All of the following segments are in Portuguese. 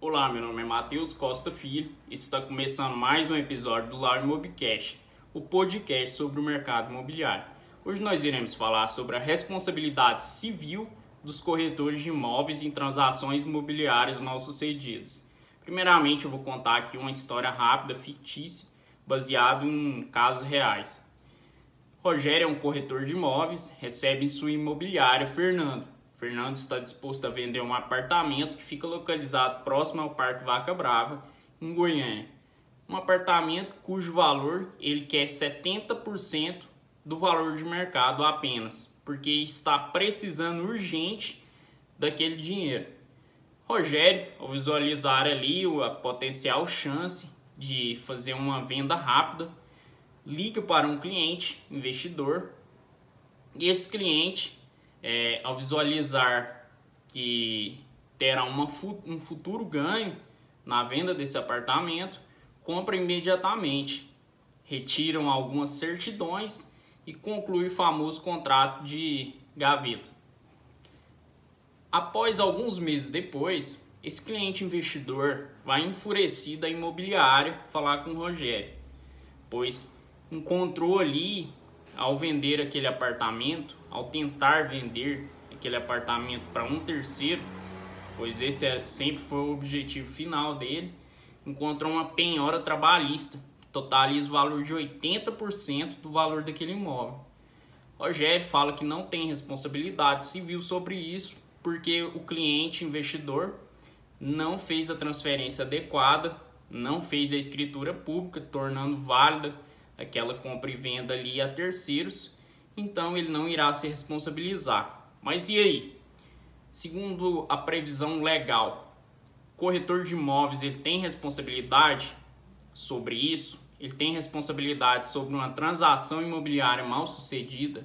Olá, meu nome é Matheus Costa Filho e está começando mais um episódio do Lar Mobcast, o podcast sobre o mercado imobiliário. Hoje nós iremos falar sobre a responsabilidade civil dos corretores de imóveis em transações imobiliárias mal sucedidas. Primeiramente, eu vou contar aqui uma história rápida, fictícia, baseado em casos reais. Rogério é um corretor de imóveis, recebe em sua imobiliária Fernando. Fernando está disposto a vender um apartamento que fica localizado próximo ao Parque Vaca Brava, em Goiânia. Um apartamento cujo valor ele quer 70% do valor de mercado apenas, porque está precisando urgente daquele dinheiro. Rogério, ao visualizar ali a potencial chance de fazer uma venda rápida, liga para um cliente investidor e esse cliente, é, ao visualizar que terá uma, um futuro ganho na venda desse apartamento, compra imediatamente, retiram algumas certidões e conclui o famoso contrato de gaveta. Após alguns meses depois, esse cliente investidor vai enfurecido à imobiliária falar com o Rogério, pois encontrou ali, ao vender aquele apartamento, ao tentar vender aquele apartamento para um terceiro, pois esse é, sempre foi o objetivo final dele, encontrou uma penhora trabalhista, que totaliza o valor de 80% do valor daquele imóvel. Rogério fala que não tem responsabilidade civil sobre isso, porque o cliente investidor não fez a transferência adequada, não fez a escritura pública, tornando válida aquela compra e venda ali a terceiros, então ele não irá se responsabilizar. Mas e aí? Segundo a previsão legal, corretor de imóveis ele tem responsabilidade sobre isso? Ele tem responsabilidade sobre uma transação imobiliária mal sucedida?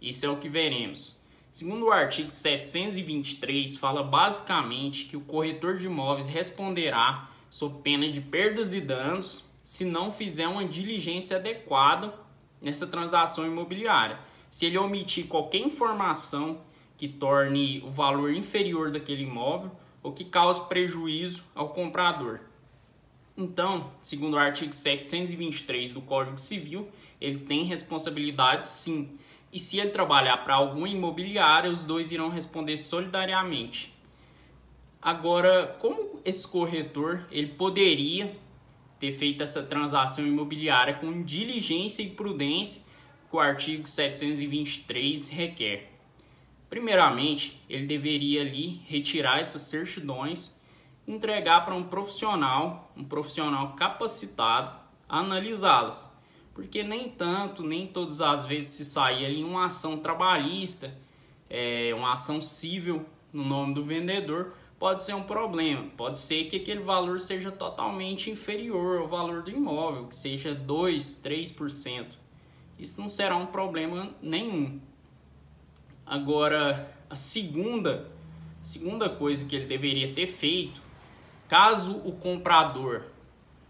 Isso é o que veremos. Segundo o artigo 723, fala basicamente que o corretor de imóveis responderá sob pena de perdas e danos se não fizer uma diligência adequada nessa transação imobiliária. Se ele omitir qualquer informação que torne o valor inferior daquele imóvel ou que cause prejuízo ao comprador. Então, segundo o artigo 723 do Código Civil, ele tem responsabilidade sim. E se ele trabalhar para alguma imobiliária, os dois irão responder solidariamente. Agora, como esse corretor ele poderia ter feito essa transação imobiliária com diligência e prudência que o artigo 723 requer. Primeiramente, ele deveria ali retirar essas certidões, entregar para um profissional, um profissional capacitado, analisá-las. Porque nem tanto, nem todas as vezes se sair ali uma ação trabalhista, é, uma ação civil no nome do vendedor, pode ser um problema. Pode ser que aquele valor seja totalmente inferior ao valor do imóvel, que seja 2, 3%. Isso não será um problema nenhum. Agora, a segunda, segunda coisa que ele deveria ter feito, caso o comprador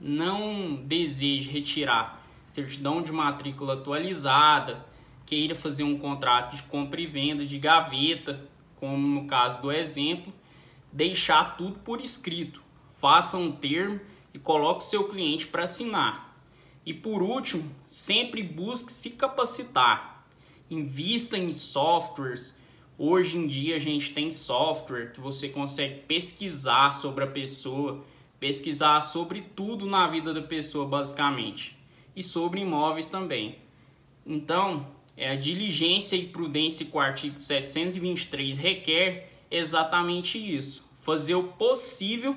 não deseje retirar certidão de matrícula atualizada, queira fazer um contrato de compra e venda de gaveta, como no caso do exemplo, deixar tudo por escrito. Faça um termo e coloque seu cliente para assinar. E por último, sempre busque se capacitar. Invista em softwares. Hoje em dia a gente tem software que você consegue pesquisar sobre a pessoa, pesquisar sobre tudo na vida da pessoa basicamente e sobre imóveis também. Então, é a diligência e prudência que o artigo 723 requer exatamente isso fazer o possível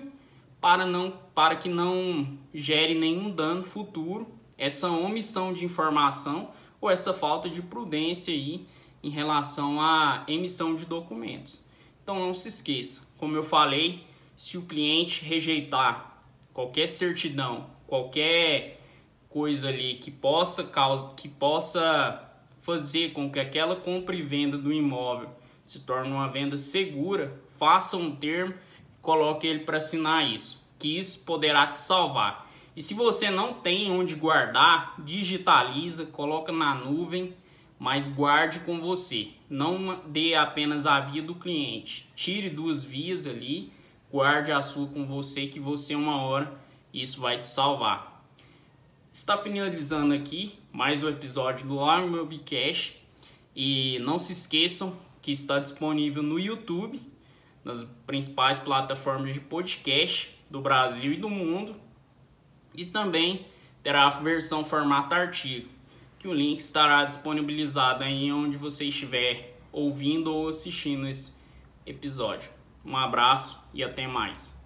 para, não, para que não gere nenhum dano futuro, essa omissão de informação ou essa falta de prudência aí em relação à emissão de documentos. Então não se esqueça, como eu falei, se o cliente rejeitar qualquer certidão, qualquer coisa ali que possa causa, que possa fazer com que aquela compra e venda do imóvel se torne uma venda segura, faça um termo, coloque ele para assinar isso, que isso poderá te salvar. E se você não tem onde guardar, digitaliza, coloca na nuvem, mas guarde com você. Não dê apenas a via do cliente. Tire duas vias ali, guarde a sua com você que você uma hora isso vai te salvar. Está finalizando aqui mais um episódio do Largo Meu Bcash e não se esqueçam que está disponível no YouTube, nas principais plataformas de podcast do Brasil e do mundo e também terá a versão formato artigo, que o link estará disponibilizado aí onde você estiver ouvindo ou assistindo esse episódio. Um abraço e até mais.